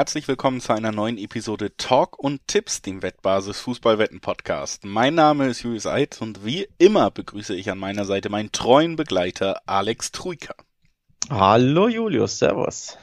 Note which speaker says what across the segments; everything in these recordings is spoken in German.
Speaker 1: Herzlich willkommen zu einer neuen Episode Talk und Tipps, dem Wettbasis Fußballwetten Podcast. Mein Name ist Julius Eid und wie immer begrüße ich an meiner Seite meinen treuen Begleiter Alex Trujka.
Speaker 2: Hallo Julius, Servus.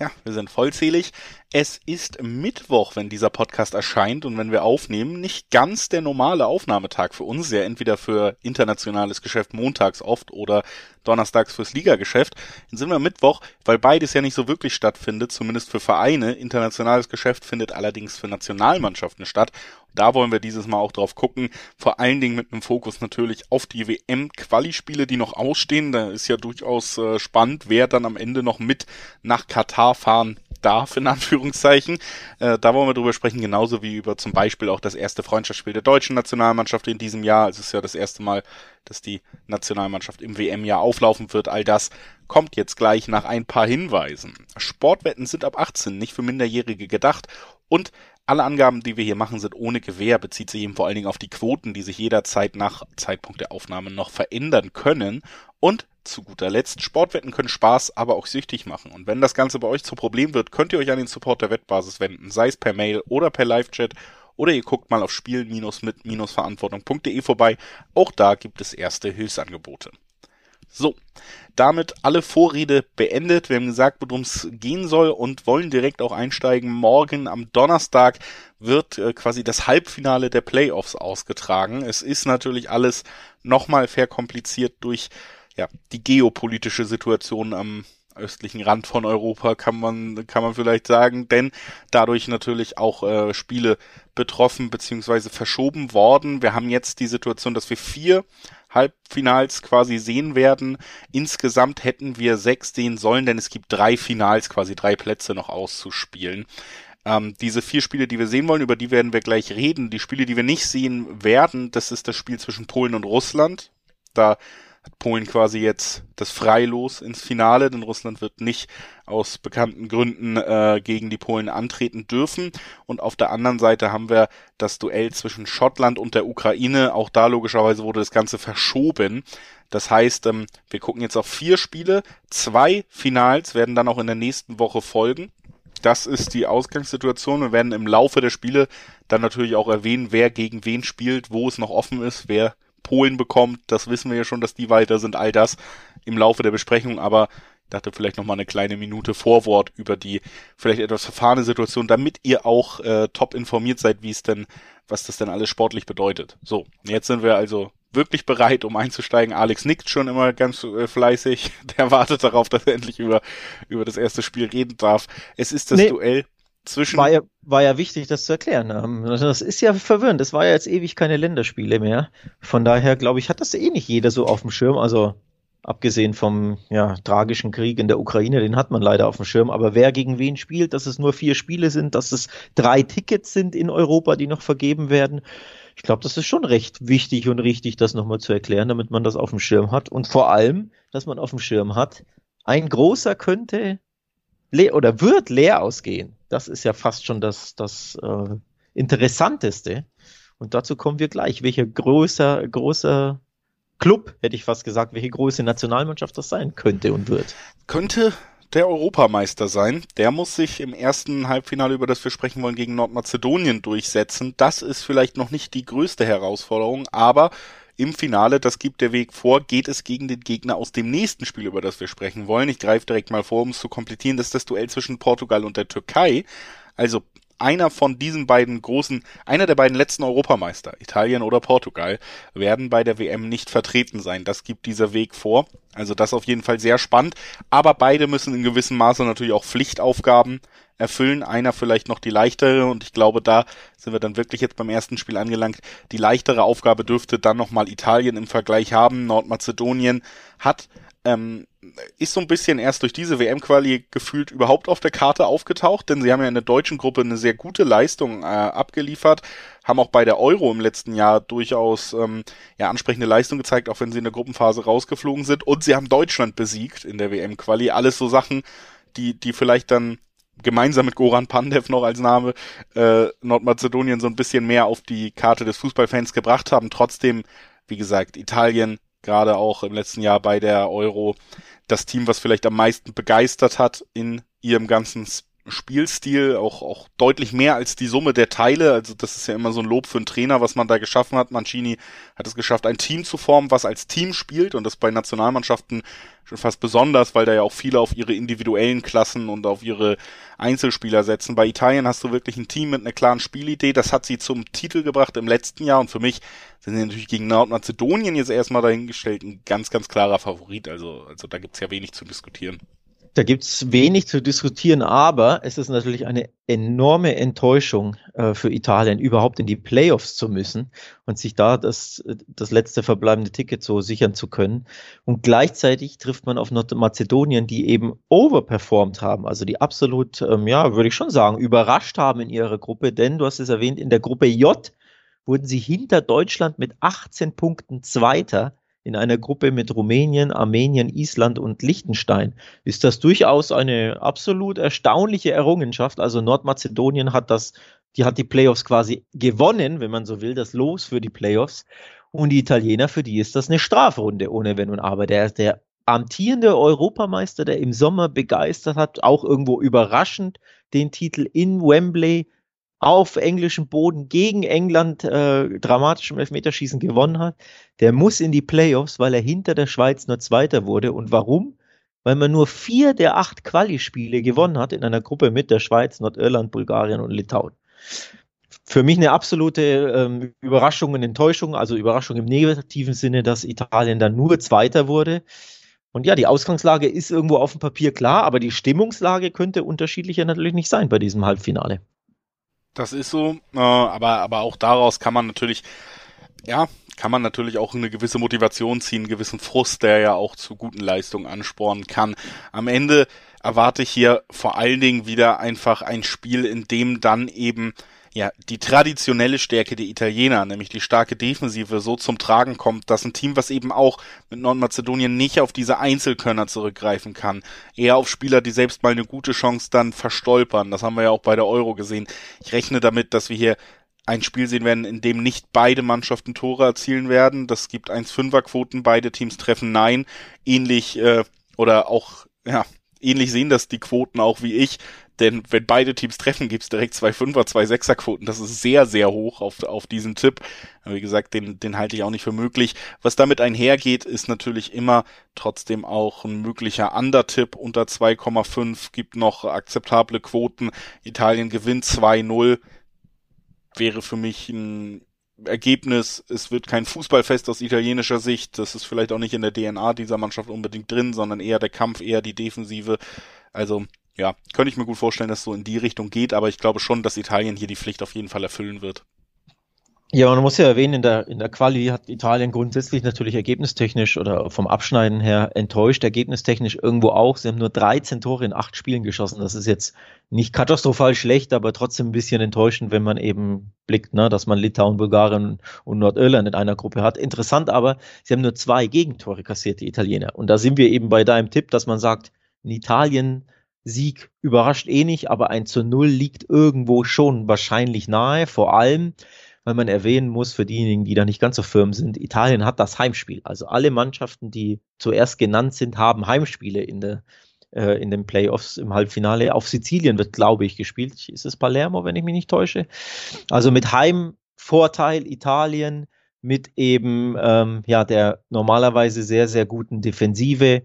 Speaker 1: Ja, wir sind vollzählig. Es ist Mittwoch, wenn dieser Podcast erscheint und wenn wir aufnehmen, nicht ganz der normale Aufnahmetag für uns, ja entweder für internationales Geschäft montags oft oder donnerstags fürs Ligageschäft. Dann sind wir Mittwoch, weil beides ja nicht so wirklich stattfindet, zumindest für Vereine. Internationales Geschäft findet allerdings für Nationalmannschaften statt. Da wollen wir dieses Mal auch drauf gucken. Vor allen Dingen mit einem Fokus natürlich auf die WM-Quali-Spiele, die noch ausstehen. Da ist ja durchaus äh, spannend, wer dann am Ende noch mit nach Katar fahren darf, in Anführungszeichen. Äh, da wollen wir drüber sprechen, genauso wie über zum Beispiel auch das erste Freundschaftsspiel der deutschen Nationalmannschaft in diesem Jahr. Es ist ja das erste Mal, dass die Nationalmannschaft im WM-Jahr auflaufen wird. All das kommt jetzt gleich nach ein paar Hinweisen. Sportwetten sind ab 18 nicht für Minderjährige gedacht und alle Angaben, die wir hier machen, sind ohne Gewähr, bezieht sich eben vor allen Dingen auf die Quoten, die sich jederzeit nach Zeitpunkt der Aufnahme noch verändern können. Und zu guter Letzt, Sportwetten können Spaß, aber auch süchtig machen. Und wenn das Ganze bei euch zu Problem wird, könnt ihr euch an den Support der Wettbasis wenden, sei es per Mail oder per Live-Chat oder ihr guckt mal auf spielen-mit-verantwortung.de vorbei. Auch da gibt es erste Hilfsangebote. So, damit alle Vorrede beendet. Wir haben gesagt, worum es gehen soll und wollen direkt auch einsteigen. Morgen am Donnerstag wird äh, quasi das Halbfinale der Playoffs ausgetragen. Es ist natürlich alles nochmal verkompliziert durch ja, die geopolitische Situation am östlichen Rand von Europa, kann man, kann man vielleicht sagen, denn dadurch natürlich auch äh, Spiele betroffen beziehungsweise verschoben worden. Wir haben jetzt die Situation, dass wir vier Halbfinals quasi sehen werden. Insgesamt hätten wir sechs sehen sollen, denn es gibt drei Finals, quasi drei Plätze noch auszuspielen. Ähm, diese vier Spiele, die wir sehen wollen, über die werden wir gleich reden. Die Spiele, die wir nicht sehen werden, das ist das Spiel zwischen Polen und Russland. Da hat Polen quasi jetzt das Freilos ins Finale, denn Russland wird nicht aus bekannten Gründen äh, gegen die Polen antreten dürfen. Und auf der anderen Seite haben wir das Duell zwischen Schottland und der Ukraine. Auch da logischerweise wurde das Ganze verschoben. Das heißt, ähm, wir gucken jetzt auf vier Spiele. Zwei Finals werden dann auch in der nächsten Woche folgen. Das ist die Ausgangssituation. Wir werden im Laufe der Spiele dann natürlich auch erwähnen, wer gegen wen spielt, wo es noch offen ist, wer Polen bekommt. Das wissen wir ja schon, dass die weiter sind. All das im Laufe der Besprechung. Aber ich dachte vielleicht noch mal eine kleine Minute Vorwort über die vielleicht etwas verfahrene Situation, damit ihr auch äh, top informiert seid, wie es denn, was das denn alles sportlich bedeutet. So, jetzt sind wir also wirklich bereit, um einzusteigen. Alex nickt schon immer ganz äh, fleißig. Der wartet darauf, dass er endlich über, über das erste Spiel reden darf. Es ist das nee. Duell zwischen.
Speaker 2: War ja, war ja wichtig, das zu erklären. Ähm, das ist ja verwirrend. Das war ja jetzt ewig keine Länderspiele mehr. Von daher, glaube ich, hat das eh nicht jeder so auf dem Schirm. Also, abgesehen vom ja, tragischen Krieg in der Ukraine, den hat man leider auf dem Schirm. Aber wer gegen wen spielt, dass es nur vier Spiele sind, dass es drei Tickets sind in Europa, die noch vergeben werden. Ich glaube, das ist schon recht wichtig und richtig, das nochmal zu erklären, damit man das auf dem Schirm hat. Und vor allem, dass man auf dem Schirm hat, ein großer könnte leer oder wird leer ausgehen. Das ist ja fast schon das, das äh, Interessanteste. Und dazu kommen wir gleich. Welcher größer, großer Club, hätte ich fast gesagt, welche große Nationalmannschaft das sein könnte und wird.
Speaker 1: Könnte der Europameister sein. Der muss sich im ersten Halbfinale, über das wir sprechen wollen, gegen Nordmazedonien durchsetzen. Das ist vielleicht noch nicht die größte Herausforderung, aber im Finale, das gibt der Weg vor, geht es gegen den Gegner aus dem nächsten Spiel, über das wir sprechen wollen. Ich greife direkt mal vor, um es zu komplettieren. Das ist das Duell zwischen Portugal und der Türkei. Also einer von diesen beiden großen, einer der beiden letzten Europameister, Italien oder Portugal, werden bei der WM nicht vertreten sein. Das gibt dieser Weg vor. Also das auf jeden Fall sehr spannend. Aber beide müssen in gewissem Maße natürlich auch Pflichtaufgaben erfüllen. Einer vielleicht noch die leichtere und ich glaube, da sind wir dann wirklich jetzt beim ersten Spiel angelangt. Die leichtere Aufgabe dürfte dann nochmal Italien im Vergleich haben. Nordmazedonien hat ähm, ist so ein bisschen erst durch diese WM-Quali gefühlt überhaupt auf der Karte aufgetaucht, denn sie haben ja in der deutschen Gruppe eine sehr gute Leistung äh, abgeliefert, haben auch bei der Euro im letzten Jahr durchaus ähm, ja ansprechende Leistung gezeigt, auch wenn sie in der Gruppenphase rausgeflogen sind und sie haben Deutschland besiegt in der WM-Quali. Alles so Sachen, die die vielleicht dann gemeinsam mit Goran Pandev noch als Name äh, Nordmazedonien so ein bisschen mehr auf die Karte des Fußballfans gebracht haben. Trotzdem, wie gesagt, Italien gerade auch im letzten Jahr bei der Euro das Team, was vielleicht am meisten begeistert hat in ihrem ganzen Spielstil, auch, auch deutlich mehr als die Summe der Teile. Also das ist ja immer so ein Lob für einen Trainer, was man da geschaffen hat. Mancini hat es geschafft, ein Team zu formen, was als Team spielt und das bei Nationalmannschaften schon fast besonders, weil da ja auch viele auf ihre individuellen Klassen und auf ihre Einzelspieler setzen. Bei Italien hast du wirklich ein Team mit einer klaren Spielidee. Das hat sie zum Titel gebracht im letzten Jahr und für mich sind sie natürlich gegen Nordmazedonien jetzt erstmal dahingestellt ein ganz, ganz klarer Favorit. Also, also da gibt's ja wenig zu diskutieren.
Speaker 2: Da gibt's wenig zu diskutieren, aber es ist natürlich eine enorme Enttäuschung äh, für Italien, überhaupt in die Playoffs zu müssen und sich da das, das letzte verbleibende Ticket so sichern zu können. Und gleichzeitig trifft man auf Nordmazedonien, die eben overperformed haben, also die absolut, ähm, ja, würde ich schon sagen, überrascht haben in ihrer Gruppe, denn du hast es erwähnt, in der Gruppe J wurden sie hinter Deutschland mit 18 Punkten Zweiter in einer Gruppe mit Rumänien, Armenien, Island und Liechtenstein ist das durchaus eine absolut erstaunliche Errungenschaft. Also Nordmazedonien hat das, die hat die Playoffs quasi gewonnen, wenn man so will, das Los für die Playoffs. Und die Italiener, für die ist das eine Strafrunde ohne Wenn und Aber. Der, der amtierende Europameister, der im Sommer begeistert hat, auch irgendwo überraschend den Titel in Wembley auf englischem Boden gegen England äh, dramatisch im Elfmeterschießen gewonnen hat, der muss in die Playoffs, weil er hinter der Schweiz nur Zweiter wurde. Und warum? Weil man nur vier der acht Quali-Spiele gewonnen hat in einer Gruppe mit der Schweiz, Nordirland, Bulgarien und Litauen. Für mich eine absolute ähm, Überraschung und Enttäuschung, also Überraschung im negativen Sinne, dass Italien dann nur Zweiter wurde. Und ja, die Ausgangslage ist irgendwo auf dem Papier klar, aber die Stimmungslage könnte unterschiedlicher natürlich nicht sein bei diesem Halbfinale.
Speaker 1: Das ist so, äh, aber, aber auch daraus kann man natürlich, ja, kann man natürlich auch eine gewisse Motivation ziehen, einen gewissen Frust, der ja auch zu guten Leistungen anspornen kann. Am Ende erwarte ich hier vor allen Dingen wieder einfach ein Spiel, in dem dann eben ja, die traditionelle Stärke der Italiener, nämlich die starke Defensive, so zum Tragen kommt, dass ein Team, was eben auch mit Nordmazedonien nicht auf diese Einzelkönner zurückgreifen kann, eher auf Spieler, die selbst mal eine gute Chance dann verstolpern. Das haben wir ja auch bei der Euro gesehen. Ich rechne damit, dass wir hier ein Spiel sehen werden, in dem nicht beide Mannschaften Tore erzielen werden. Das gibt 1-5er-Quoten, beide Teams treffen Nein. Ähnlich äh, oder auch ja ähnlich sehen das die Quoten auch wie ich. Denn wenn beide Teams treffen, gibt's direkt zwei Fünfer, zwei Sechser-Quoten. Das ist sehr, sehr hoch auf, auf diesen Tipp. wie gesagt, den, den halte ich auch nicht für möglich. Was damit einhergeht, ist natürlich immer trotzdem auch ein möglicher Under-Tipp unter 2,5. Gibt noch akzeptable Quoten. Italien gewinnt 2-0. Wäre für mich ein Ergebnis, es wird kein Fußballfest aus italienischer Sicht. Das ist vielleicht auch nicht in der DNA dieser Mannschaft unbedingt drin, sondern eher der Kampf, eher die Defensive. Also ja, könnte ich mir gut vorstellen, dass es so in die Richtung geht, aber ich glaube schon, dass Italien hier die Pflicht auf jeden Fall erfüllen wird.
Speaker 2: Ja, man muss ja erwähnen, in der, in der Quali hat Italien grundsätzlich natürlich ergebnistechnisch oder vom Abschneiden her enttäuscht, ergebnistechnisch irgendwo auch. Sie haben nur 13 Tore in acht Spielen geschossen. Das ist jetzt nicht katastrophal schlecht, aber trotzdem ein bisschen enttäuschend, wenn man eben blickt, ne, dass man Litauen, Bulgarien und Nordirland in einer Gruppe hat. Interessant aber, sie haben nur zwei Gegentore kassiert, die Italiener. Und da sind wir eben bei deinem Tipp, dass man sagt, in Italien Sieg überrascht eh nicht, aber ein zu Null liegt irgendwo schon wahrscheinlich nahe. Vor allem, weil man erwähnen muss, für diejenigen, die da nicht ganz so firm sind, Italien hat das Heimspiel. Also alle Mannschaften, die zuerst genannt sind, haben Heimspiele in der äh, in den Playoffs im Halbfinale. Auf Sizilien wird, glaube ich, gespielt. Ist es Palermo, wenn ich mich nicht täusche? Also mit Heimvorteil Italien, mit eben ähm, ja der normalerweise sehr, sehr guten Defensive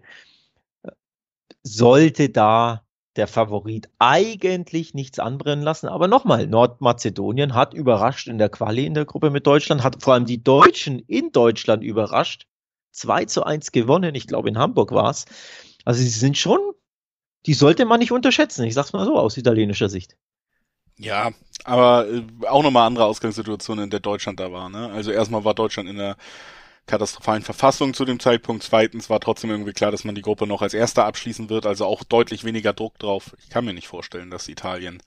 Speaker 2: sollte da der Favorit eigentlich nichts anbrennen lassen. Aber nochmal, Nordmazedonien hat überrascht in der Quali in der Gruppe mit Deutschland, hat vor allem die Deutschen in Deutschland überrascht. 2 zu 1 gewonnen, ich glaube in Hamburg war es. Also sie sind schon, die sollte man nicht unterschätzen, ich sag's mal so aus italienischer Sicht.
Speaker 1: Ja, aber äh, auch nochmal andere Ausgangssituationen, in der Deutschland da war. Ne? Also erstmal war Deutschland in der katastrophalen Verfassung zu dem Zeitpunkt. Zweitens war trotzdem irgendwie klar, dass man die Gruppe noch als erster abschließen wird, also auch deutlich weniger Druck drauf. Ich kann mir nicht vorstellen, dass Italien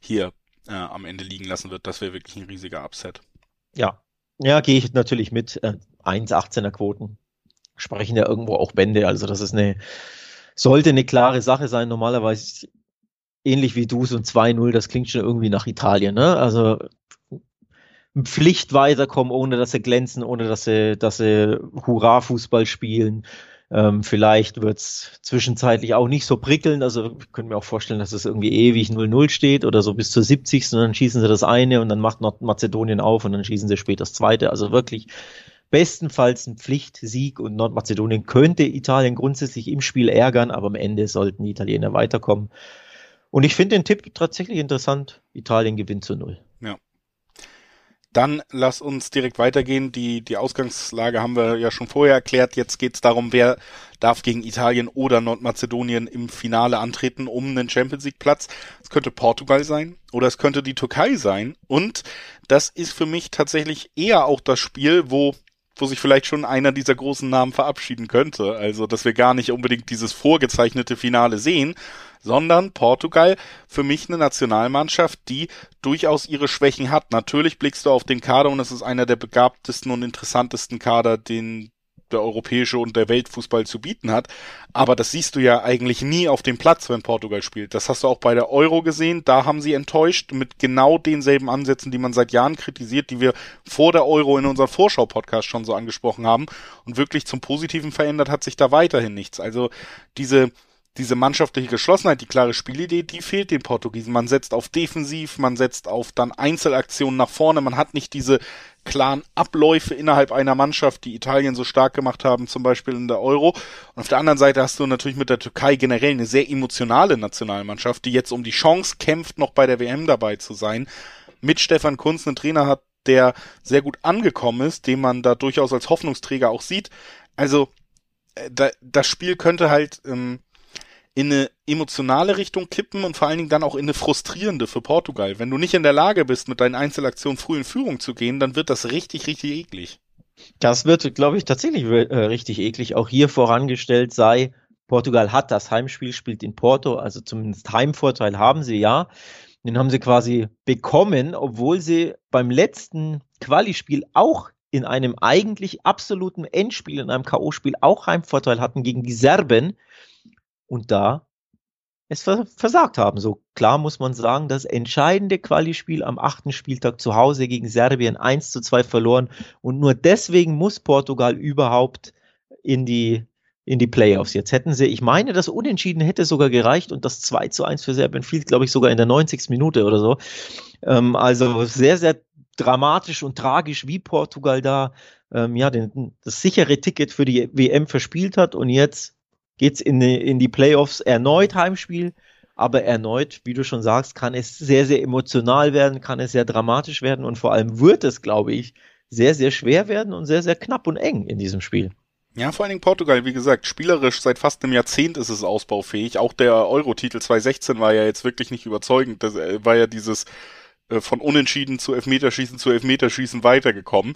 Speaker 1: hier äh, am Ende liegen lassen wird. Das wäre wirklich ein riesiger Upset.
Speaker 2: Ja, ja, gehe ich natürlich mit. Äh, 1,18er Quoten sprechen ja irgendwo auch Bände. Also das ist eine, sollte eine klare Sache sein. Normalerweise ähnlich wie du, so ein 2-0, das klingt schon irgendwie nach Italien. Ne? Also Pflicht weiterkommen, ohne dass sie glänzen, ohne dass sie, dass sie Hurra-Fußball spielen. Ähm, vielleicht wird es zwischenzeitlich auch nicht so prickeln. Also ich könnte mir auch vorstellen, dass es irgendwie ewig 0-0 steht oder so bis zur 70. und dann schießen sie das eine und dann macht Nordmazedonien auf und dann schießen sie später das zweite. Also wirklich bestenfalls ein Pflichtsieg und Nordmazedonien könnte Italien grundsätzlich im Spiel ärgern, aber am Ende sollten die Italiener weiterkommen. Und ich finde den Tipp tatsächlich interessant. Italien gewinnt zu null.
Speaker 1: Dann lass uns direkt weitergehen. Die, die Ausgangslage haben wir ja schon vorher erklärt. Jetzt geht es darum, wer darf gegen Italien oder Nordmazedonien im Finale antreten um einen Champions League Platz. Es könnte Portugal sein oder es könnte die Türkei sein. Und das ist für mich tatsächlich eher auch das Spiel, wo wo sich vielleicht schon einer dieser großen Namen verabschieden könnte. Also, dass wir gar nicht unbedingt dieses vorgezeichnete Finale sehen, sondern Portugal für mich eine Nationalmannschaft, die durchaus ihre Schwächen hat. Natürlich blickst du auf den Kader und es ist einer der begabtesten und interessantesten Kader, den der europäische und der Weltfußball zu bieten hat. Aber das siehst du ja eigentlich nie auf dem Platz, wenn Portugal spielt. Das hast du auch bei der Euro gesehen. Da haben sie enttäuscht mit genau denselben Ansätzen, die man seit Jahren kritisiert, die wir vor der Euro in unserem Vorschau-Podcast schon so angesprochen haben. Und wirklich zum Positiven verändert hat sich da weiterhin nichts. Also diese, diese mannschaftliche Geschlossenheit, die klare Spielidee, die fehlt den Portugiesen. Man setzt auf defensiv, man setzt auf dann Einzelaktionen nach vorne, man hat nicht diese klaren Abläufe innerhalb einer Mannschaft, die Italien so stark gemacht haben, zum Beispiel in der Euro. Und auf der anderen Seite hast du natürlich mit der Türkei generell eine sehr emotionale Nationalmannschaft, die jetzt um die Chance kämpft, noch bei der WM dabei zu sein. Mit Stefan Kunz einen Trainer hat, der sehr gut angekommen ist, den man da durchaus als Hoffnungsträger auch sieht. Also, äh, da, das Spiel könnte halt ähm, in eine emotionale Richtung kippen und vor allen Dingen dann auch in eine frustrierende für Portugal. Wenn du nicht in der Lage bist, mit deinen Einzelaktionen früh in Führung zu gehen, dann wird das richtig, richtig eklig.
Speaker 2: Das wird, glaube ich, tatsächlich äh, richtig eklig. Auch hier vorangestellt sei, Portugal hat das Heimspiel, spielt in Porto, also zumindest Heimvorteil haben sie ja. Den haben sie quasi bekommen, obwohl sie beim letzten Quali-Spiel auch in einem eigentlich absoluten Endspiel, in einem K.O.-Spiel auch Heimvorteil hatten gegen die Serben und da es versagt haben. So klar muss man sagen, das entscheidende Quali-Spiel am achten Spieltag zu Hause gegen Serbien 1 zu 2 verloren und nur deswegen muss Portugal überhaupt in die in die Playoffs. Jetzt hätten sie, ich meine, das Unentschieden hätte sogar gereicht und das 2 zu 1 für Serbien fiel, glaube ich, sogar in der 90. Minute oder so. Ähm, also sehr, sehr dramatisch und tragisch, wie Portugal da ähm, ja den, das sichere Ticket für die WM verspielt hat und jetzt geht's in die, in die Playoffs erneut Heimspiel. Aber erneut, wie du schon sagst, kann es sehr, sehr emotional werden, kann es sehr dramatisch werden und vor allem wird es, glaube ich, sehr, sehr schwer werden und sehr, sehr knapp und eng in diesem Spiel.
Speaker 1: Ja, vor allen Dingen Portugal, wie gesagt, spielerisch seit fast einem Jahrzehnt ist es ausbaufähig. Auch der Euro-Titel 2016 war ja jetzt wirklich nicht überzeugend. Das äh, war ja dieses äh, von Unentschieden zu Elfmeterschießen zu Elfmeterschießen weitergekommen.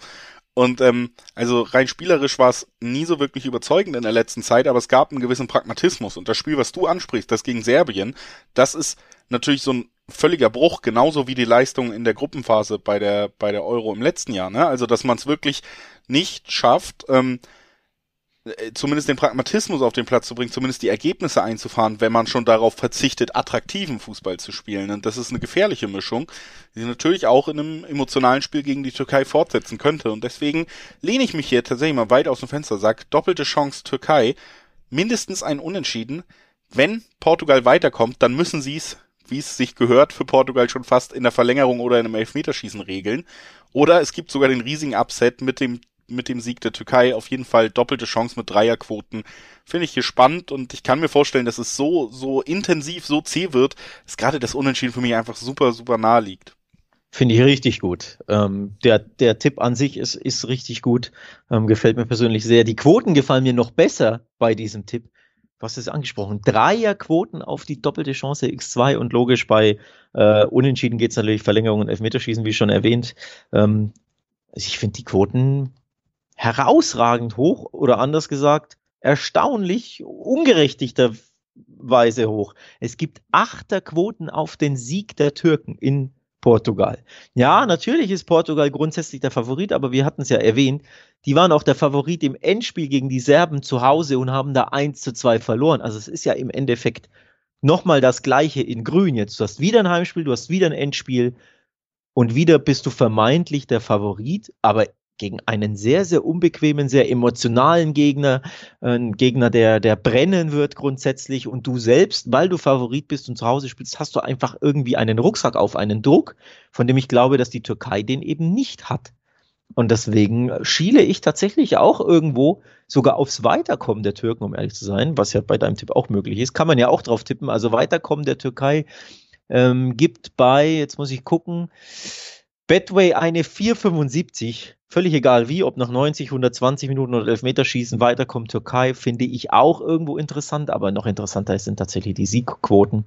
Speaker 1: Und ähm, also rein spielerisch war es nie so wirklich überzeugend in der letzten Zeit, aber es gab einen gewissen Pragmatismus. Und das Spiel, was du ansprichst, das gegen Serbien, das ist natürlich so ein völliger Bruch, genauso wie die Leistung in der Gruppenphase bei der bei der Euro im letzten Jahr. Ne? Also dass man es wirklich nicht schafft, ähm, äh, zumindest den Pragmatismus auf den Platz zu bringen, zumindest die Ergebnisse einzufahren, wenn man schon darauf verzichtet, attraktiven Fußball zu spielen. Und das ist eine gefährliche Mischung, die natürlich auch in einem emotionalen Spiel gegen die Türkei fortsetzen könnte. Und deswegen lehne ich mich hier tatsächlich mal weit aus dem Fenster, sag doppelte Chance Türkei, mindestens ein Unentschieden. Wenn Portugal weiterkommt, dann müssen sie es, wie es sich gehört, für Portugal schon fast in der Verlängerung oder in einem Elfmeterschießen regeln. Oder es gibt sogar den riesigen Upset mit dem mit dem Sieg der Türkei auf jeden Fall doppelte Chance mit Dreierquoten. Finde ich hier spannend und ich kann mir vorstellen, dass es so, so intensiv, so zäh wird, dass gerade das Unentschieden für mich einfach super, super nahe liegt.
Speaker 2: Finde ich richtig gut. Ähm, der, der Tipp an sich ist, ist richtig gut. Ähm, gefällt mir persönlich sehr. Die Quoten gefallen mir noch besser bei diesem Tipp. Was ist angesprochen? Dreierquoten auf die doppelte Chance X2 und logisch bei äh, Unentschieden geht es natürlich Verlängerung und Elfmeterschießen, wie schon erwähnt. Ähm, also ich finde die Quoten herausragend hoch oder anders gesagt erstaunlich ungerechtigterweise hoch. Es gibt Achterquoten auf den Sieg der Türken in Portugal. Ja, natürlich ist Portugal grundsätzlich der Favorit, aber wir hatten es ja erwähnt, die waren auch der Favorit im Endspiel gegen die Serben zu Hause und haben da 1 zu 2 verloren. Also es ist ja im Endeffekt nochmal das gleiche in Grün jetzt. Du hast wieder ein Heimspiel, du hast wieder ein Endspiel und wieder bist du vermeintlich der Favorit, aber gegen einen sehr, sehr unbequemen, sehr emotionalen Gegner, ein Gegner, der, der brennen wird grundsätzlich und du selbst, weil du Favorit bist und zu Hause spielst, hast du einfach irgendwie einen Rucksack auf einen Druck, von dem ich glaube, dass die Türkei den eben nicht hat. Und deswegen schiele ich tatsächlich auch irgendwo sogar aufs Weiterkommen der Türken, um ehrlich zu sein, was ja bei deinem Tipp auch möglich ist. Kann man ja auch drauf tippen. Also Weiterkommen der Türkei ähm, gibt bei, jetzt muss ich gucken, Betway eine 4,75. Völlig egal wie, ob nach 90, 120 Minuten oder Elfmeterschießen weiterkommt Türkei, finde ich auch irgendwo interessant. Aber noch interessanter sind tatsächlich die Siegquoten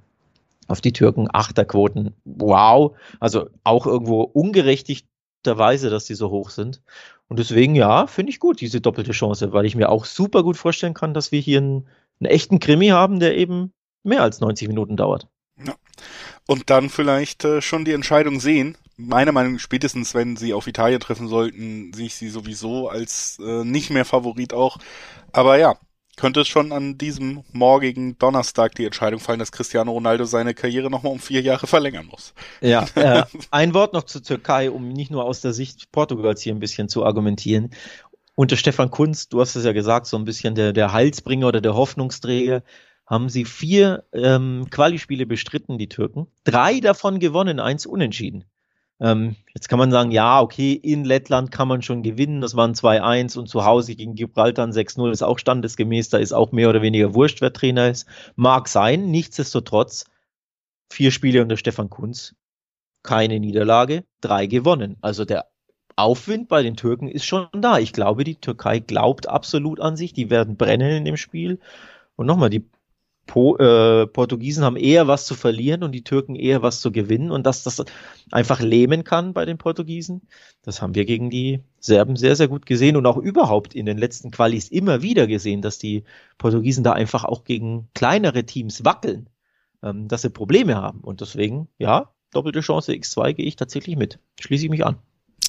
Speaker 2: auf die Türken, Achterquoten. Wow. Also auch irgendwo ungerechtigt Weise, dass die so hoch sind. Und deswegen, ja, finde ich gut, diese doppelte Chance, weil ich mir auch super gut vorstellen kann, dass wir hier einen, einen echten Krimi haben, der eben mehr als 90 Minuten dauert.
Speaker 1: Ja. Und dann vielleicht äh, schon die Entscheidung sehen. Meiner Meinung nach, spätestens wenn sie auf Italien treffen sollten, sehe ich sie sowieso als äh, nicht mehr Favorit auch. Aber ja, könnte es schon an diesem morgigen Donnerstag die Entscheidung fallen, dass Cristiano Ronaldo seine Karriere nochmal um vier Jahre verlängern muss.
Speaker 2: Ja, äh, ein Wort noch zur Türkei, um nicht nur aus der Sicht Portugals hier ein bisschen zu argumentieren. Unter Stefan Kunz, du hast es ja gesagt, so ein bisschen der, der Halsbringer oder der Hoffnungsträger, haben sie vier ähm, Quali-Spiele bestritten, die Türken. Drei davon gewonnen, eins unentschieden. Ähm, jetzt kann man sagen, ja, okay, in Lettland kann man schon gewinnen. Das waren 2-1 und zu Hause gegen Gibraltar 6-0 ist auch standesgemäß. Da ist auch mehr oder weniger wurscht, wer Trainer ist. Mag sein. Nichtsdestotrotz, vier Spiele unter Stefan Kunz, keine Niederlage, drei gewonnen. Also der Aufwind bei den Türken ist schon da. Ich glaube, die Türkei glaubt absolut an sich. Die werden brennen in dem Spiel. Und nochmal, die po, äh, Portugiesen haben eher was zu verlieren und die Türken eher was zu gewinnen und dass das einfach lähmen kann bei den Portugiesen, das haben wir gegen die Serben sehr, sehr gut gesehen und auch überhaupt in den letzten Qualis immer wieder gesehen, dass die Portugiesen da einfach auch gegen kleinere Teams wackeln, ähm, dass sie Probleme haben und deswegen, ja, doppelte Chance X2 gehe ich tatsächlich mit. Schließe ich mich an.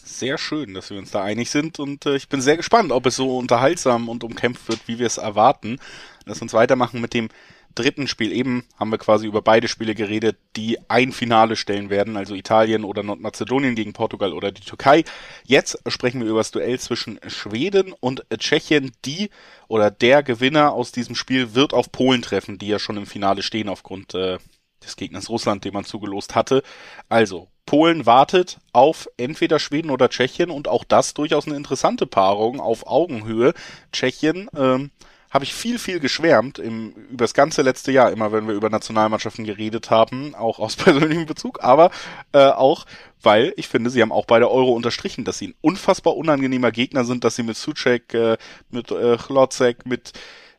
Speaker 1: Sehr schön, dass wir uns da einig sind und äh, ich bin sehr gespannt, ob es so unterhaltsam und umkämpft wird, wie wir es erwarten. Lass uns weitermachen mit dem dritten Spiel eben haben wir quasi über beide Spiele geredet, die ein Finale stellen werden, also Italien oder Nordmazedonien gegen Portugal oder die Türkei. Jetzt sprechen wir über das Duell zwischen Schweden und Tschechien. Die oder der Gewinner aus diesem Spiel wird auf Polen treffen, die ja schon im Finale stehen aufgrund äh, des Gegners Russland, den man zugelost hatte. Also, Polen wartet auf entweder Schweden oder Tschechien und auch das durchaus eine interessante Paarung auf Augenhöhe. Tschechien ähm, habe ich viel, viel geschwärmt im, über das ganze letzte Jahr, immer wenn wir über Nationalmannschaften geredet haben, auch aus persönlichem Bezug, aber äh, auch, weil ich finde, sie haben auch bei der Euro unterstrichen, dass sie ein unfassbar unangenehmer Gegner sind, dass sie mit Suchek, äh, mit äh, Chlocek, mit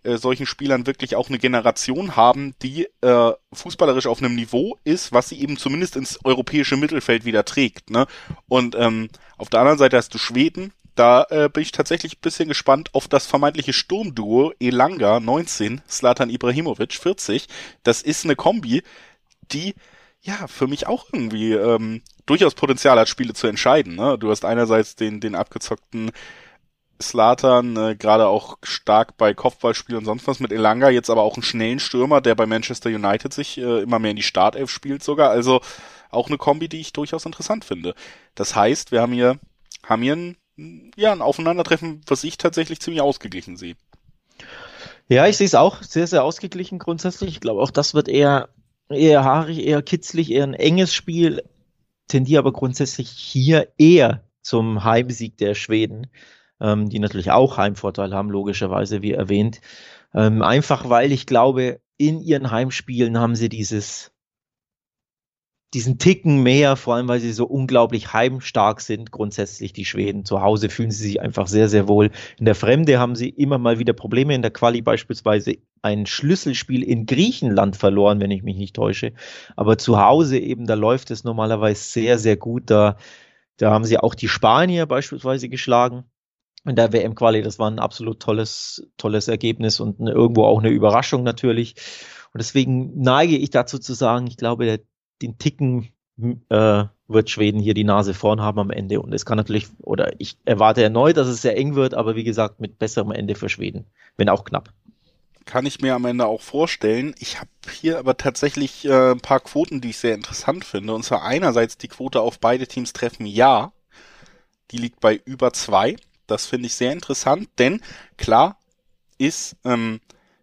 Speaker 1: äh, solchen Spielern wirklich auch eine Generation haben, die äh, fußballerisch auf einem Niveau ist, was sie eben zumindest ins europäische Mittelfeld wieder trägt. Ne? Und ähm, auf der anderen Seite hast du Schweden, da äh, bin ich tatsächlich ein bisschen gespannt auf das vermeintliche Sturmduo Elanga 19, Slatan Ibrahimovic 40. Das ist eine Kombi, die ja für mich auch irgendwie ähm, durchaus Potenzial hat, Spiele zu entscheiden. Ne? Du hast einerseits den, den abgezockten Slatan, äh, gerade auch stark bei Kopfballspielen und sonst was mit Elanga, jetzt aber auch einen schnellen Stürmer, der bei Manchester United sich äh, immer mehr in die Startelf spielt sogar. Also auch eine Kombi, die ich durchaus interessant finde. Das heißt, wir haben hier, haben hier einen ja, ein Aufeinandertreffen, was ich tatsächlich ziemlich ausgeglichen sehe.
Speaker 2: Ja, ich sehe es auch sehr, sehr ausgeglichen grundsätzlich. Ich glaube, auch das wird eher, eher haarig, eher kitzlig, eher ein enges Spiel. Tendiere aber grundsätzlich hier eher zum Heimsieg der Schweden, ähm, die natürlich auch Heimvorteil haben, logischerweise, wie erwähnt. Ähm, einfach weil ich glaube, in ihren Heimspielen haben sie dieses, diesen Ticken mehr, vor allem weil sie so unglaublich heimstark sind, grundsätzlich die Schweden. Zu Hause fühlen sie sich einfach sehr, sehr wohl. In der Fremde haben sie immer mal wieder Probleme. In der Quali beispielsweise ein Schlüsselspiel in Griechenland verloren, wenn ich mich nicht täusche. Aber zu Hause eben, da läuft es normalerweise sehr, sehr gut. Da, da haben sie auch die Spanier beispielsweise geschlagen in der WM-Quali. Das war ein absolut tolles, tolles Ergebnis und eine, irgendwo auch eine Überraschung natürlich. Und deswegen neige ich dazu zu sagen, ich glaube, der den Ticken äh, wird Schweden hier die Nase vorn haben am Ende. Und es kann natürlich, oder ich erwarte erneut, dass es sehr eng wird, aber wie gesagt, mit besserem Ende für Schweden, wenn auch knapp.
Speaker 1: Kann ich mir am Ende auch vorstellen. Ich habe hier aber tatsächlich äh, ein paar Quoten, die ich sehr interessant finde. Und zwar einerseits die Quote auf beide Teams treffen ja. Die liegt bei über zwei. Das finde ich sehr interessant, denn klar ist, ähm,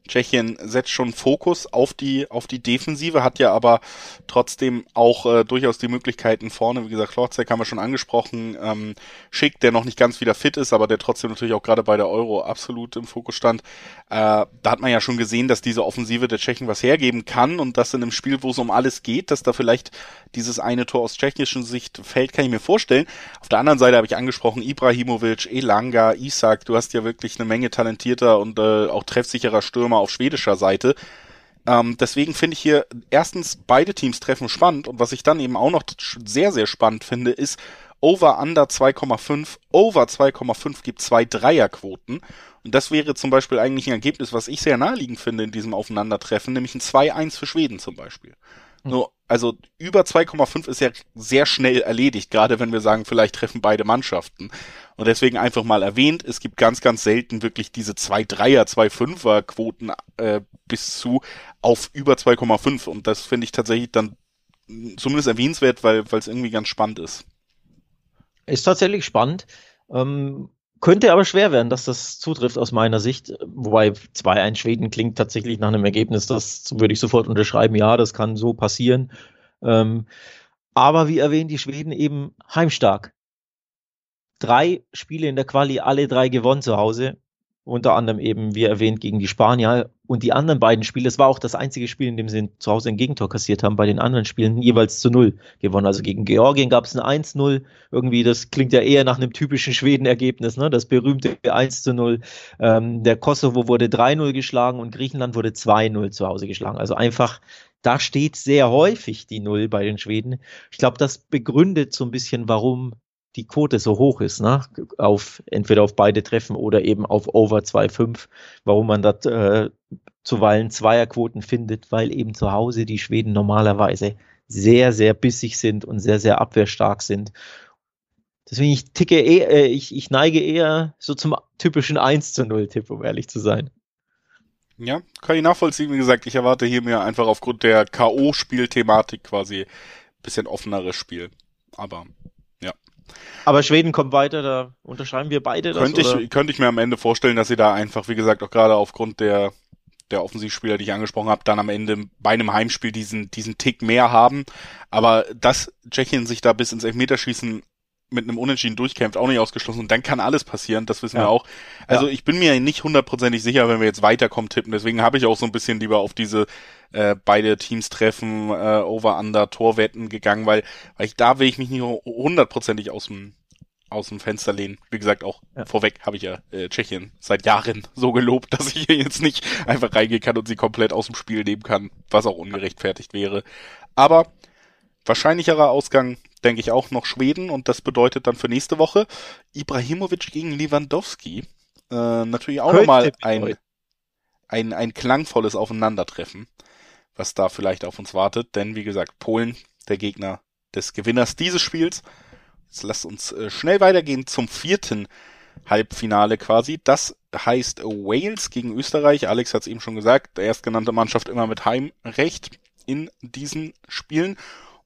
Speaker 1: Tschechien setzt schon Fokus auf die auf die Defensive, hat ja aber trotzdem auch äh, durchaus die Möglichkeiten vorne. Wie gesagt, Klorzek haben wir schon angesprochen. Ähm, Schick, der noch nicht ganz wieder fit ist, aber der trotzdem natürlich auch gerade bei der Euro absolut im Fokus stand. Äh, da hat man ja schon gesehen, dass diese Offensive der Tschechen was hergeben kann und dass in einem Spiel, wo es um alles geht, dass da vielleicht dieses eine Tor aus tschechischen Sicht fällt, kann ich mir vorstellen. Auf der anderen Seite habe ich angesprochen, Ibrahimovic, Elanga, Isak, du hast ja wirklich eine Menge talentierter und äh, auch treffsicherer Stürmer auf schwedischer Seite. Ähm, deswegen finde ich hier erstens beide Teams treffen spannend und was ich dann eben auch noch sehr, sehr spannend finde, ist Over Under 2,5, Over 2,5 gibt zwei Dreierquoten. Und das wäre zum Beispiel eigentlich ein Ergebnis, was ich sehr naheliegend finde in diesem Aufeinandertreffen, nämlich ein 2-1 für Schweden zum Beispiel. Hm. Also über 2,5 ist ja sehr schnell erledigt, gerade wenn wir sagen, vielleicht treffen beide Mannschaften. Und deswegen einfach mal erwähnt, es gibt ganz, ganz selten wirklich diese 2-3er, 2-5er Quoten äh, bis zu auf über 2,5. Und das finde ich tatsächlich dann zumindest erwähnenswert, weil es irgendwie ganz spannend ist.
Speaker 2: Ist tatsächlich spannend. Ähm, könnte aber schwer werden, dass das zutrifft aus meiner Sicht. Wobei 2-1 Schweden klingt tatsächlich nach einem Ergebnis, das würde ich sofort unterschreiben. Ja, das kann so passieren. Ähm, aber wie erwähnt, die Schweden eben heimstark. Drei Spiele in der Quali, alle drei gewonnen zu Hause unter anderem eben, wie erwähnt, gegen die Spanier. Und die anderen beiden Spiele, das war auch das einzige Spiel, in dem sie zu Hause ein Gegentor kassiert haben, bei den anderen Spielen jeweils zu Null gewonnen. Also gegen Georgien gab es ein 1-0. Irgendwie, das klingt ja eher nach einem typischen Schweden-Ergebnis, ne? Das berühmte 1-0. Ähm, der Kosovo wurde 3-0 geschlagen und Griechenland wurde 2-0 zu Hause geschlagen. Also einfach, da steht sehr häufig die Null bei den Schweden. Ich glaube, das begründet so ein bisschen, warum die Quote so hoch ist, ne? auf entweder auf beide Treffen oder eben auf Over 2,5, warum man dort äh, zuweilen Zweierquoten findet, weil eben zu Hause die Schweden normalerweise sehr, sehr bissig sind und sehr, sehr abwehrstark sind. Deswegen ich ticke eher, äh, ich, ich neige eher so zum typischen 1 zu 0 Tipp, um ehrlich zu sein.
Speaker 1: Ja, kann ich nachvollziehen. Wie gesagt, ich erwarte hier mir einfach aufgrund der K.O.-Spielthematik quasi bisschen offeneres Spiel. Aber
Speaker 2: aber Schweden kommt weiter, da unterschreiben wir beide
Speaker 1: das. Könnte ich, könnte ich mir am Ende vorstellen, dass sie da einfach, wie gesagt, auch gerade aufgrund der, der Offensivspieler, die ich angesprochen habe, dann am Ende bei einem Heimspiel diesen, diesen Tick mehr haben. Aber dass Tschechien sich da bis ins Elfmeterschießen mit einem Unentschieden durchkämpft, auch nicht ausgeschlossen. Und dann kann alles passieren, das wissen ja. wir auch. Also ja. ich bin mir nicht hundertprozentig sicher, wenn wir jetzt weiterkommen tippen. Deswegen habe ich auch so ein bisschen lieber auf diese äh, beide Teams treffen, äh, Over-Under, Torwetten gegangen, weil, weil ich da will ich mich nicht hundertprozentig aus dem aus dem Fenster lehnen. Wie gesagt, auch ja. vorweg habe ich ja äh, Tschechien seit Jahren so gelobt, dass ich hier jetzt nicht einfach reingehen kann und sie komplett aus dem Spiel nehmen kann, was auch ungerechtfertigt wäre. Aber wahrscheinlicherer Ausgang denke ich auch noch Schweden und das bedeutet dann für nächste Woche Ibrahimovic gegen Lewandowski. Äh, natürlich auch nochmal ein, ein, ein klangvolles Aufeinandertreffen, was da vielleicht auf uns wartet, denn wie gesagt, Polen, der Gegner des Gewinners dieses Spiels. Jetzt lasst uns äh, schnell weitergehen zum vierten Halbfinale quasi. Das heißt Wales gegen Österreich. Alex hat es eben schon gesagt, der erstgenannte Mannschaft immer mit Heimrecht in diesen Spielen.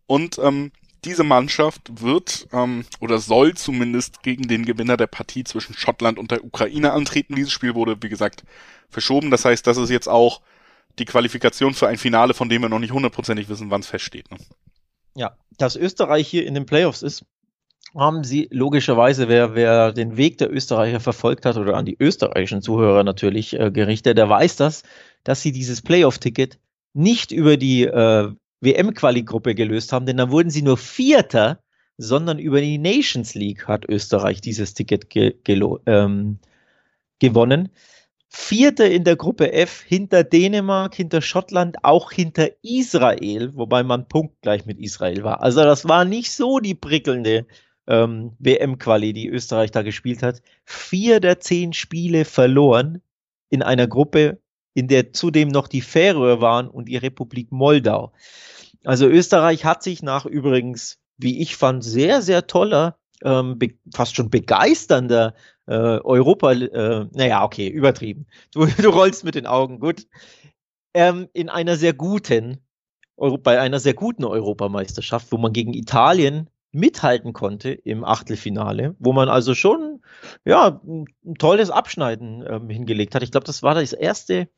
Speaker 1: Und ähm, diese Mannschaft wird ähm, oder soll zumindest gegen den Gewinner der Partie zwischen Schottland und der Ukraine antreten. Dieses Spiel wurde, wie gesagt, verschoben. Das heißt, das ist jetzt auch die Qualifikation für ein Finale, von dem wir noch nicht hundertprozentig wissen, wann es feststeht. Ne?
Speaker 2: Ja, dass Österreich hier in den Playoffs ist, haben sie logischerweise, wer, wer den Weg der Österreicher verfolgt hat oder an die österreichischen Zuhörer natürlich äh, gerichtet, der weiß das, dass sie dieses Playoff-Ticket nicht über die äh, WM-Quali-Gruppe gelöst haben, denn dann wurden sie nur Vierter, sondern über die Nations League hat Österreich dieses Ticket ge ähm, gewonnen. Vierter in der Gruppe F hinter Dänemark, hinter Schottland, auch hinter Israel, wobei man punktgleich mit Israel war. Also das war nicht so die prickelnde ähm, WM-Quali, die Österreich da gespielt hat. Vier der zehn Spiele verloren in einer Gruppe, in der zudem noch die Färöer waren und die Republik Moldau. Also Österreich hat sich nach übrigens, wie ich fand, sehr, sehr toller, ähm, fast schon begeisternder äh, Europa, äh, naja, okay, übertrieben. Du, du rollst mit den Augen, gut. Ähm, in einer sehr guten, bei einer sehr guten Europameisterschaft, wo man gegen Italien mithalten konnte im Achtelfinale, wo man also schon ja ein tolles Abschneiden ähm, hingelegt hat. Ich glaube, das war das erste,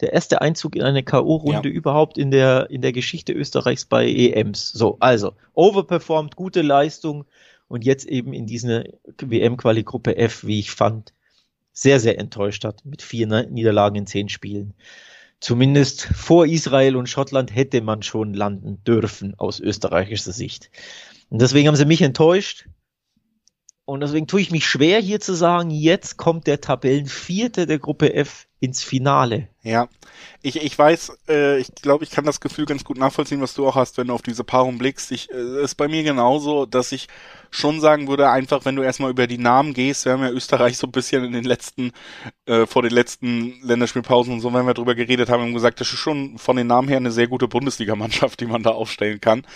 Speaker 2: der erste Einzug in eine K.O.-Runde ja. überhaupt in der in der Geschichte Österreichs bei EMs. So, also overperformed, gute Leistung und jetzt eben in diese WM-Quali-Gruppe F, wie ich fand, sehr sehr enttäuscht hat mit vier Niederlagen in zehn Spielen. Zumindest vor Israel und Schottland hätte man schon landen dürfen aus österreichischer Sicht. Und deswegen haben sie mich enttäuscht. Und deswegen tue ich mich schwer, hier zu sagen, jetzt kommt der Tabellenvierte der Gruppe F ins Finale.
Speaker 1: Ja, ich, ich weiß, äh, ich glaube, ich kann das Gefühl ganz gut nachvollziehen, was du auch hast, wenn du auf diese Paarung blickst. Ich, äh, ist bei mir genauso, dass ich schon sagen würde, einfach, wenn du erstmal über die Namen gehst, wir haben ja Österreich so ein bisschen in den letzten, äh, vor den letzten Länderspielpausen und so, wenn wir drüber geredet haben, haben gesagt, das ist schon von den Namen her eine sehr gute Bundesligamannschaft, die man da aufstellen kann.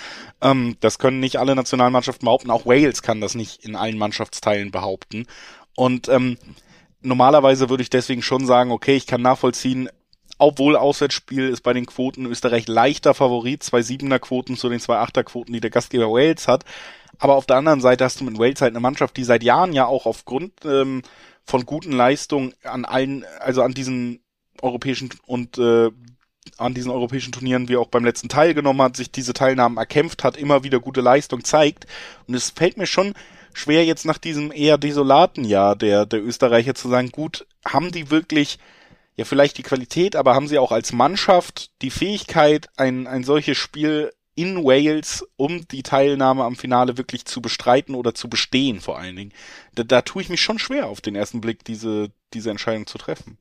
Speaker 1: Ähm, das können nicht alle Nationalmannschaften behaupten, auch Wales kann das nicht in allen Mannschaftsteilen behaupten. Und ähm, normalerweise würde ich deswegen schon sagen, okay, ich kann nachvollziehen, obwohl Auswärtsspiel ist bei den Quoten Österreich leichter Favorit, zwei Siebener Quoten zu den zwei Achter Quoten, die der Gastgeber Wales hat. Aber auf der anderen Seite hast du mit Wales halt eine Mannschaft, die seit Jahren ja auch aufgrund ähm, von guten Leistungen an allen, also an diesen europäischen und äh, an diesen europäischen Turnieren wie auch beim letzten teilgenommen hat, sich diese Teilnahmen erkämpft hat, immer wieder gute Leistung zeigt. Und es fällt mir schon schwer jetzt nach diesem eher desolaten Jahr der, der Österreicher zu sagen, gut, haben die wirklich ja vielleicht die Qualität, aber haben sie auch als Mannschaft die Fähigkeit, ein, ein solches Spiel in Wales, um die Teilnahme am Finale wirklich zu bestreiten oder zu bestehen vor allen Dingen. Da, da tue ich mich schon schwer auf den ersten Blick, diese, diese Entscheidung zu treffen.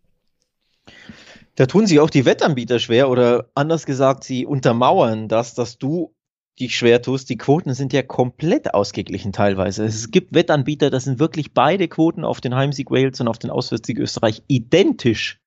Speaker 2: Da tun sich auch die Wettanbieter schwer oder anders gesagt, sie untermauern das, dass du dich schwer tust. Die Quoten sind ja komplett ausgeglichen teilweise. Es gibt Wettanbieter, das sind wirklich beide Quoten auf den Heimsieg Wales und auf den Auswärtssieg Österreich identisch.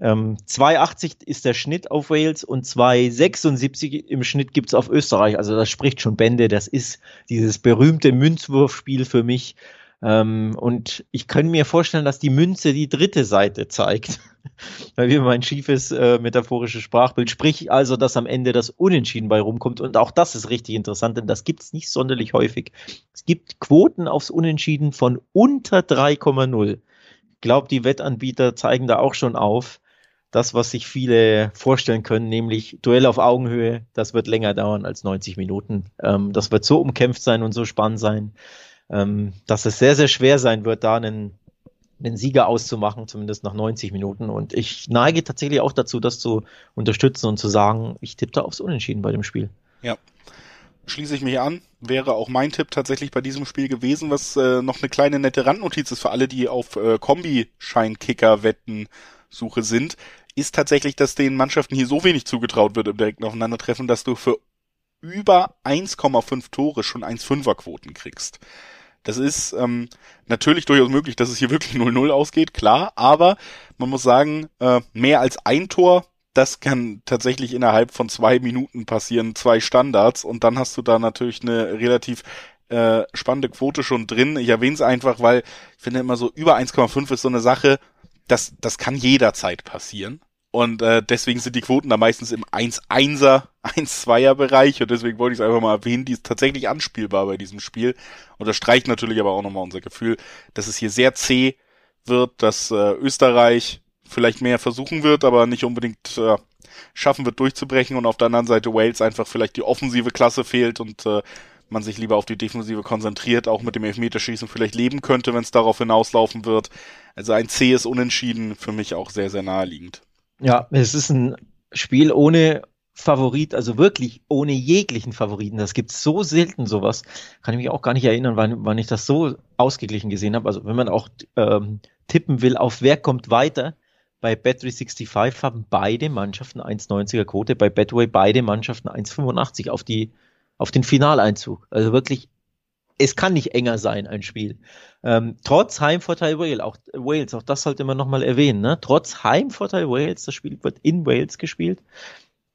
Speaker 2: Ähm, 2,80 ist der Schnitt auf Wales und 2,76 im Schnitt gibt's auf Österreich. Also das spricht schon Bände. Das ist dieses berühmte Münzwurfspiel für mich. Ähm, und ich kann mir vorstellen, dass die Münze die dritte Seite zeigt. Weil wir mein schiefes äh, metaphorisches Sprachbild. Sprich also, dass am Ende das Unentschieden bei rumkommt. Und auch das ist richtig interessant, denn das gibt's nicht sonderlich häufig. Es gibt Quoten aufs Unentschieden von unter 3,0. Ich glaube, die Wettanbieter zeigen da auch schon auf, das, was sich viele vorstellen können, nämlich Duell auf Augenhöhe, das wird länger dauern als 90 Minuten. Ähm, das wird so umkämpft sein und so spannend sein, ähm, dass es sehr, sehr schwer sein wird, da einen, einen Sieger auszumachen, zumindest nach 90 Minuten. Und ich neige tatsächlich auch dazu, das zu unterstützen und zu sagen, ich tippe da aufs Unentschieden bei dem Spiel.
Speaker 1: Ja, schließe ich mich an. Wäre auch mein Tipp tatsächlich bei diesem Spiel gewesen, was äh, noch eine kleine nette Randnotiz ist für alle, die auf äh, Kombi-Scheinkicker wetten Suche sind ist tatsächlich, dass den Mannschaften hier so wenig zugetraut wird im direkten Aufeinandertreffen, dass du für über 1,5 Tore schon 1,5er Quoten kriegst. Das ist ähm, natürlich durchaus möglich, dass es hier wirklich 0-0 ausgeht, klar, aber man muss sagen, äh, mehr als ein Tor, das kann tatsächlich innerhalb von zwei Minuten passieren, zwei Standards und dann hast du da natürlich eine relativ äh, spannende Quote schon drin. Ich erwähne es einfach, weil ich finde immer so über 1,5 ist so eine Sache, das, das kann jederzeit passieren. Und äh, deswegen sind die Quoten da meistens im 1-1er, 1-2er Bereich und deswegen wollte ich es einfach mal erwähnen, die ist tatsächlich anspielbar bei diesem Spiel. Und das streicht natürlich aber auch nochmal unser Gefühl, dass es hier sehr zäh wird, dass äh, Österreich vielleicht mehr versuchen wird, aber nicht unbedingt äh, schaffen wird durchzubrechen und auf der anderen Seite Wales einfach vielleicht die offensive Klasse fehlt und äh, man sich lieber auf die Defensive konzentriert, auch mit dem Elfmeterschießen vielleicht leben könnte, wenn es darauf hinauslaufen wird. Also ein C ist unentschieden für mich auch sehr, sehr naheliegend.
Speaker 2: Ja, es ist ein Spiel ohne Favorit, also wirklich ohne jeglichen Favoriten. Das gibt so selten sowas. Kann ich mich auch gar nicht erinnern, wann, wann ich das so ausgeglichen gesehen habe. Also wenn man auch ähm, tippen will, auf wer kommt weiter, bei Bet365 haben beide Mannschaften 1,90er Quote, bei Betway beide Mannschaften 1,85 auf auf den Finaleinzug. Also wirklich, es kann nicht enger sein, ein Spiel. Ähm, trotz Heimvorteil Wales, auch Wales, auch das sollte man nochmal erwähnen, ne? Trotz Heimvorteil Wales, das Spiel wird in Wales gespielt,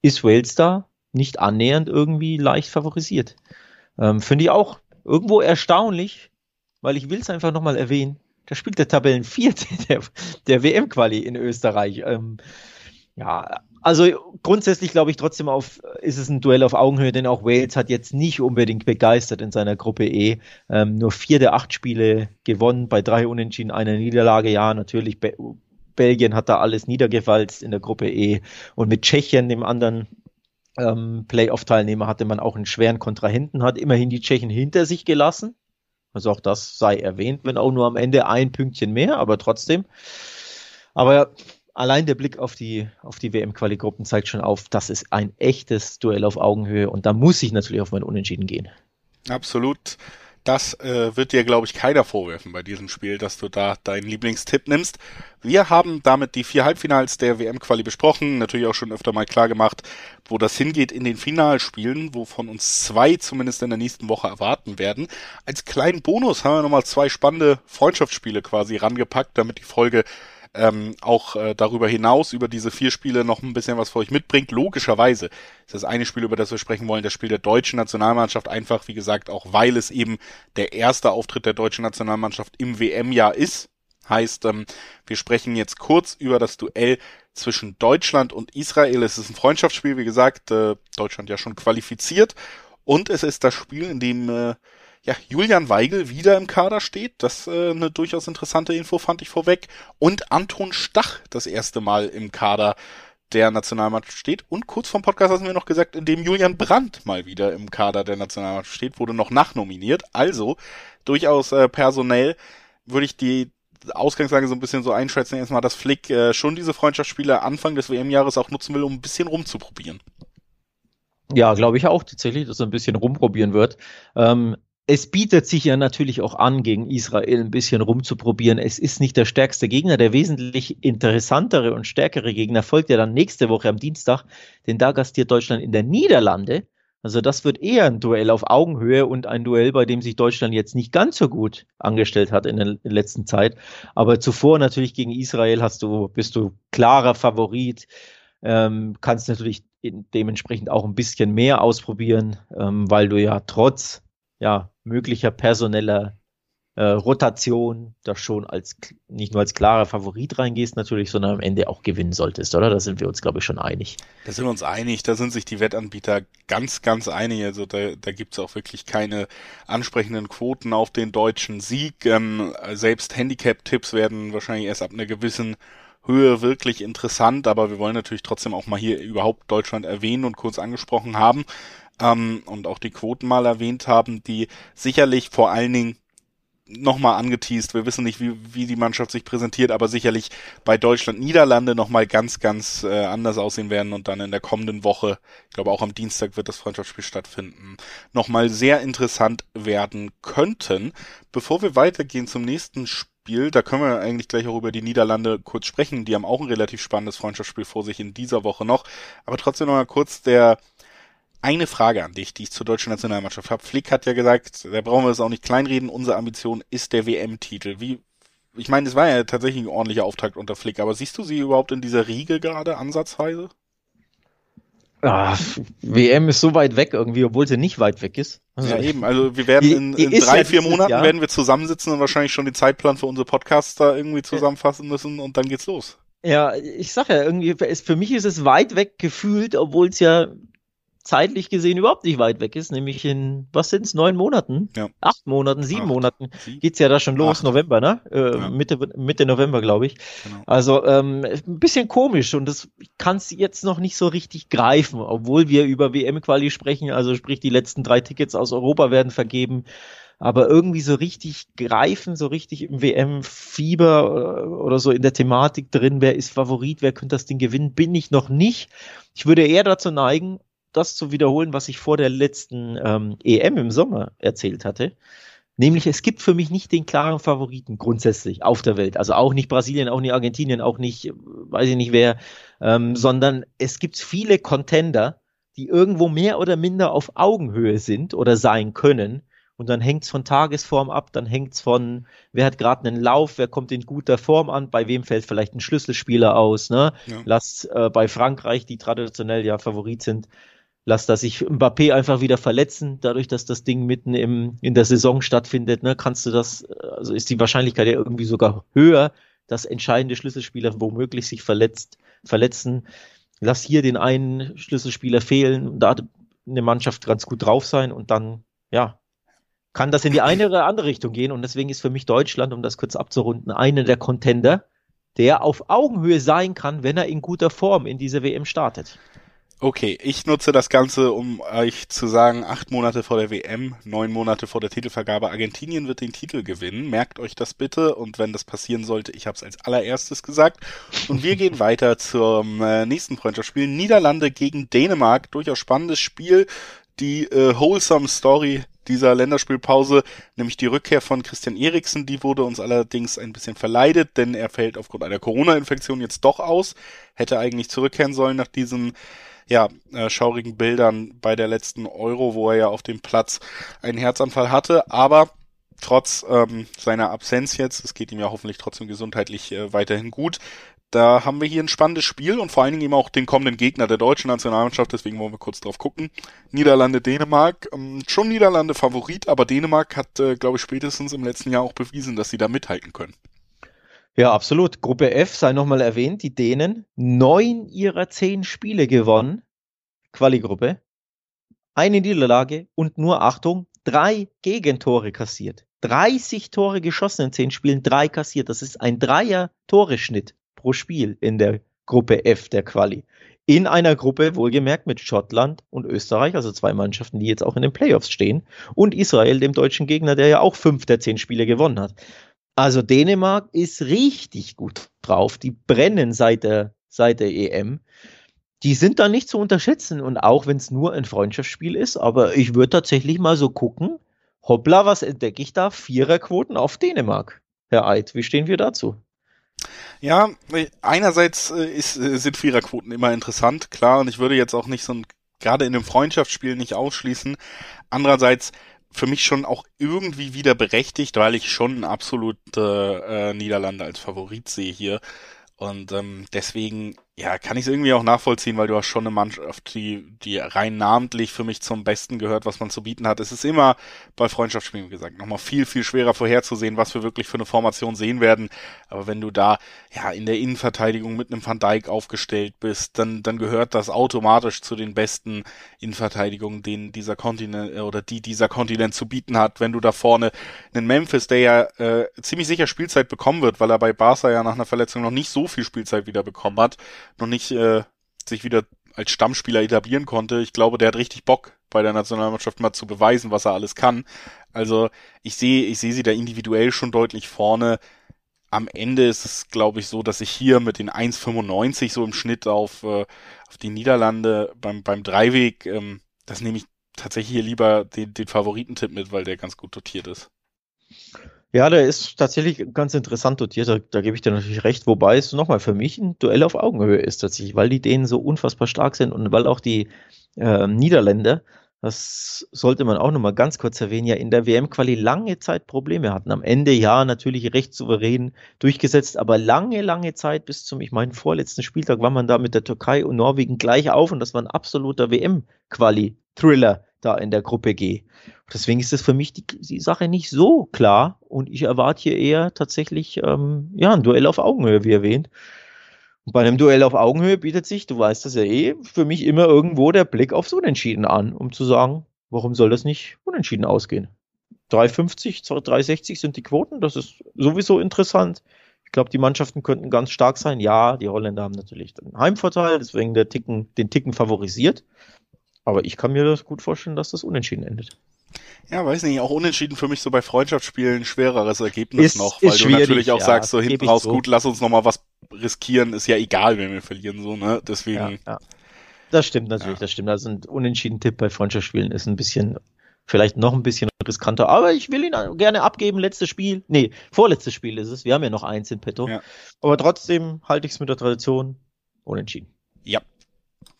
Speaker 2: ist Wales da nicht annähernd irgendwie leicht favorisiert. Ähm, Finde ich auch irgendwo erstaunlich, weil ich will es einfach nochmal erwähnen. Da spielt der Tabellenvierte der, der WM-Quali in Österreich. Ähm, Ja, also grundsätzlich glaube ich trotzdem auf, ist es ein Duell auf Augenhöhe, denn auch Wales hat jetzt nicht unbedingt begeistert in seiner Gruppe E. Ähm, nur vier der acht Spiele gewonnen, bei drei Unentschieden, einer Niederlage. Ja, natürlich, Be Belgien hat da alles niedergewalzt in der Gruppe E. Und mit Tschechien, dem anderen ähm, Playoff-Teilnehmer, hatte man auch einen schweren Kontrahenten, hat immerhin die Tschechen hinter sich gelassen. Also auch das sei erwähnt, wenn auch nur am Ende ein Pünktchen mehr, aber trotzdem. Aber allein der Blick auf die, auf die WM-Quali-Gruppen zeigt schon auf, das ist ein echtes Duell auf Augenhöhe und da muss ich natürlich auf mein Unentschieden gehen.
Speaker 1: Absolut. Das äh, wird dir, glaube ich, keiner vorwerfen bei diesem Spiel, dass du da deinen Lieblingstipp nimmst. Wir haben damit die vier Halbfinals der WM-Quali besprochen, natürlich auch schon öfter mal klar gemacht, wo das hingeht in den Finalspielen, wovon uns zwei zumindest in der nächsten Woche erwarten werden. Als kleinen Bonus haben wir nochmal zwei spannende Freundschaftsspiele quasi rangepackt, damit die Folge ähm, auch äh, darüber hinaus über diese vier Spiele noch ein bisschen was für euch mitbringt. Logischerweise ist das eine Spiel, über das wir sprechen wollen, das Spiel der deutschen Nationalmannschaft, einfach wie gesagt, auch weil es eben der erste Auftritt der deutschen Nationalmannschaft im WM-Jahr ist. Heißt, ähm, wir sprechen jetzt kurz über das Duell zwischen Deutschland und Israel. Es ist ein Freundschaftsspiel, wie gesagt, äh, Deutschland ja schon qualifiziert. Und es ist das Spiel, in dem äh, ja, Julian Weigel wieder im Kader steht. Das äh, eine durchaus interessante Info fand ich vorweg. Und Anton Stach das erste Mal im Kader der Nationalmannschaft steht. Und kurz vom Podcast haben wir noch gesagt, in dem Julian Brandt mal wieder im Kader der Nationalmannschaft steht, wurde noch nachnominiert. Also durchaus äh, personell würde ich die Ausgangslage so ein bisschen so einschätzen, erstmal, dass Flick äh, schon diese Freundschaftsspiele Anfang des WM-Jahres auch nutzen will, um ein bisschen rumzuprobieren.
Speaker 2: Ja, glaube ich auch tatsächlich, dass er ein bisschen rumprobieren wird. Ähm, es bietet sich ja natürlich auch an, gegen Israel ein bisschen rumzuprobieren. Es ist nicht der stärkste Gegner. Der wesentlich interessantere und stärkere Gegner folgt ja dann nächste Woche am Dienstag, denn da gastiert Deutschland in der Niederlande. Also das wird eher ein Duell auf Augenhöhe und ein Duell, bei dem sich Deutschland jetzt nicht ganz so gut angestellt hat in der letzten Zeit. Aber zuvor natürlich gegen Israel hast du, bist du klarer Favorit, ähm, kannst natürlich dementsprechend auch ein bisschen mehr ausprobieren, ähm, weil du ja trotz ja, möglicher personeller äh, Rotation da schon als nicht nur als klarer Favorit reingehst natürlich, sondern am Ende auch gewinnen solltest, oder? Da sind wir uns, glaube ich, schon einig.
Speaker 1: Da sind wir uns einig, da sind sich die Wettanbieter ganz, ganz einig. Also da, da gibt's auch wirklich keine ansprechenden Quoten auf den deutschen Sieg. Ähm, selbst Handicap-Tipps werden wahrscheinlich erst ab einer gewissen Höhe wirklich interessant, aber wir wollen natürlich trotzdem auch mal hier überhaupt Deutschland erwähnen und kurz angesprochen haben ähm, und auch die Quoten mal erwähnt haben, die sicherlich vor allen Dingen nochmal angeteased. Wir wissen nicht, wie, wie die Mannschaft sich präsentiert, aber sicherlich bei Deutschland Niederlande nochmal ganz, ganz äh, anders aussehen werden und dann in der kommenden Woche, ich glaube auch am Dienstag wird das Freundschaftsspiel stattfinden, nochmal sehr interessant werden könnten. Bevor wir weitergehen zum nächsten Spiel, da können wir eigentlich gleich auch über die Niederlande kurz sprechen. Die haben auch ein relativ spannendes Freundschaftsspiel vor sich in dieser Woche noch. Aber trotzdem nochmal kurz der eine Frage an dich, die ich zur deutschen Nationalmannschaft habe. Flick hat ja gesagt, da brauchen wir es auch nicht kleinreden, unsere Ambition ist der WM-Titel. Wie, ich meine, es war ja tatsächlich ein ordentlicher Auftakt unter Flick, aber siehst du sie überhaupt in dieser Riege gerade ansatzweise?
Speaker 2: Ah, WM ist so weit weg irgendwie, obwohl sie nicht weit weg ist.
Speaker 1: Also ja, eben. Also wir werden in, in drei, ja vier Monaten Jahr. werden wir zusammensitzen und wahrscheinlich schon den Zeitplan für unsere Podcasts da irgendwie zusammenfassen müssen und dann geht's los.
Speaker 2: Ja, ich sag ja, irgendwie, für mich ist es weit weg gefühlt, obwohl es ja zeitlich gesehen überhaupt nicht weit weg ist, nämlich in, was sind es, neun Monaten? Ja. Acht Monaten, sieben Acht. Monaten geht's ja da schon los, Acht. November, ne? Äh, ja. Mitte, Mitte November, glaube ich. Genau. Also ähm, ein bisschen komisch und das kannst jetzt noch nicht so richtig greifen, obwohl wir über WM-Quali sprechen, also sprich die letzten drei Tickets aus Europa werden vergeben aber irgendwie so richtig greifen, so richtig im WM-Fieber äh, oder so in der Thematik drin, wer ist Favorit, wer könnte das Ding gewinnen, bin ich noch nicht. Ich würde eher dazu neigen, das zu wiederholen, was ich vor der letzten ähm, EM im Sommer erzählt hatte. Nämlich, es gibt für mich nicht den klaren Favoriten grundsätzlich auf der Welt. Also auch nicht Brasilien, auch nicht Argentinien, auch nicht, weiß ich nicht wer, ähm, sondern es gibt viele Contender, die irgendwo mehr oder minder auf Augenhöhe sind oder sein können. Und dann hängt's von Tagesform ab, dann hängt's von, wer hat gerade einen Lauf, wer kommt in guter Form an, bei wem fällt vielleicht ein Schlüsselspieler aus. Ne? Ja. Lass äh, bei Frankreich, die traditionell ja Favorit sind, lass da sich Mbappé einfach wieder verletzen, dadurch, dass das Ding mitten im, in der Saison stattfindet, ne, kannst du das, also ist die Wahrscheinlichkeit ja irgendwie sogar höher, dass entscheidende Schlüsselspieler womöglich sich verletzt, verletzen. Lass hier den einen Schlüsselspieler fehlen, da eine Mannschaft ganz gut drauf sein und dann, ja, kann das in die eine oder andere Richtung gehen. Und deswegen ist für mich Deutschland, um das kurz abzurunden, einer der Contender, der auf Augenhöhe sein kann, wenn er in guter Form in diese WM startet.
Speaker 1: Okay, ich nutze das Ganze, um euch zu sagen, acht Monate vor der WM, neun Monate vor der Titelvergabe, Argentinien wird den Titel gewinnen. Merkt euch das bitte und wenn das passieren sollte, ich habe es als allererstes gesagt. Und wir gehen weiter zum äh, nächsten Freundschaftsspiel. Niederlande gegen Dänemark, durchaus spannendes Spiel. Die äh, Wholesome Story dieser Länderspielpause, nämlich die Rückkehr von Christian Eriksen, die wurde uns allerdings ein bisschen verleidet, denn er fällt aufgrund einer Corona-Infektion jetzt doch aus, hätte eigentlich zurückkehren sollen nach diesem ja, äh, schaurigen Bildern bei der letzten Euro, wo er ja auf dem Platz einen Herzanfall hatte, aber trotz ähm, seiner Absenz jetzt, es geht ihm ja hoffentlich trotzdem gesundheitlich äh, weiterhin gut, da haben wir hier ein spannendes Spiel und vor allen Dingen eben auch den kommenden Gegner der deutschen Nationalmannschaft, deswegen wollen wir kurz drauf gucken. Niederlande, Dänemark, ähm, schon Niederlande Favorit, aber Dänemark hat, äh, glaube ich, spätestens im letzten Jahr auch bewiesen, dass sie da mithalten können.
Speaker 2: Ja, absolut. Gruppe F sei nochmal erwähnt, die Dänen, neun ihrer zehn Spiele gewonnen, Quali-Gruppe, eine Niederlage und nur, Achtung, drei Gegentore kassiert. 30 Tore geschossen in zehn Spielen, drei kassiert. Das ist ein Dreier-Tore-Schnitt pro Spiel in der Gruppe F der Quali. In einer Gruppe, wohlgemerkt, mit Schottland und Österreich, also zwei Mannschaften, die jetzt auch in den Playoffs stehen, und Israel, dem deutschen Gegner, der ja auch fünf der zehn Spiele gewonnen hat. Also Dänemark ist richtig gut drauf. Die brennen seit der, seit der EM. Die sind da nicht zu unterschätzen. Und auch wenn es nur ein Freundschaftsspiel ist, aber ich würde tatsächlich mal so gucken. Hoppla, was entdecke ich da? Viererquoten auf Dänemark. Herr Eid, wie stehen wir dazu?
Speaker 1: Ja, einerseits äh, ist, äh, sind Viererquoten immer interessant, klar, und ich würde jetzt auch nicht so ein, gerade in einem Freundschaftsspiel nicht ausschließen. Andererseits für mich schon auch irgendwie wieder berechtigt, weil ich schon absolut äh, Niederlande als Favorit sehe hier. Und ähm, deswegen ja, kann ich es irgendwie auch nachvollziehen, weil du hast schon eine Mannschaft, die, die rein namentlich für mich zum Besten gehört, was man zu bieten hat. Es ist immer bei Freundschaftsspielen, wie gesagt, nochmal viel, viel schwerer vorherzusehen, was wir wirklich für eine Formation sehen werden. Aber wenn du da ja in der Innenverteidigung mit einem Van Dijk aufgestellt bist, dann, dann gehört das automatisch zu den besten Innenverteidigungen, den dieser Kontinent äh, oder die dieser Kontinent zu bieten hat. Wenn du da vorne einen Memphis, der ja äh, ziemlich sicher Spielzeit bekommen wird, weil er bei Barca ja nach einer Verletzung noch nicht so viel Spielzeit wieder bekommen hat, noch nicht äh, sich wieder als Stammspieler etablieren konnte. Ich glaube, der hat richtig Bock bei der Nationalmannschaft mal zu beweisen, was er alles kann. Also ich sehe, ich sehe sie da individuell schon deutlich vorne. Am Ende ist es, glaube ich, so, dass ich hier mit den 1,95 so im Schnitt auf, äh, auf die Niederlande beim, beim Dreiweg, ähm, das nehme ich tatsächlich hier lieber den, den Favoritentipp mit, weil der ganz gut dotiert ist.
Speaker 2: Ja, der ist tatsächlich ganz interessant dotiert, da, da gebe ich dir natürlich recht, wobei es nochmal für mich ein Duell auf Augenhöhe ist tatsächlich, weil die Dänen so unfassbar stark sind und weil auch die äh, Niederländer, das sollte man auch nochmal ganz kurz erwähnen, ja in der WM-Quali lange Zeit Probleme hatten. Am Ende ja natürlich recht souverän durchgesetzt, aber lange, lange Zeit bis zum, ich meine, vorletzten Spieltag war man da mit der Türkei und Norwegen gleich auf und das war ein absoluter WM-Quali-Thriller da in der Gruppe G. Deswegen ist es für mich die, die, Sache nicht so klar und ich erwarte hier eher tatsächlich ähm, ja, ein Duell auf Augenhöhe, wie erwähnt. Und bei einem Duell auf Augenhöhe bietet sich, du weißt das ja eh, für mich immer irgendwo der Blick aufs Unentschieden an, um zu sagen, warum soll das nicht unentschieden ausgehen? 3,50, 3,60 sind die Quoten, das ist sowieso interessant. Ich glaube, die Mannschaften könnten ganz stark sein. Ja, die Holländer haben natürlich den Heimvorteil, deswegen Ticken, den Ticken favorisiert. Aber ich kann mir das gut vorstellen, dass das unentschieden endet.
Speaker 1: Ja, weiß nicht, auch unentschieden für mich so bei Freundschaftsspielen schwereres Ergebnis ist, noch, weil du natürlich auch ja, sagst, so hinten raus, so. gut, lass uns nochmal was riskieren, ist ja egal, wenn wir verlieren, so, ne? Deswegen. Ja, ja.
Speaker 2: Das stimmt natürlich, das stimmt. Also ein unentschieden Tipp bei Freundschaftsspielen ist ein bisschen, vielleicht noch ein bisschen riskanter, aber ich will ihn gerne abgeben, letztes Spiel. Nee, vorletztes Spiel ist es. Wir haben ja noch eins in petto. Aber trotzdem halte ich es mit der Tradition unentschieden.
Speaker 1: Ja,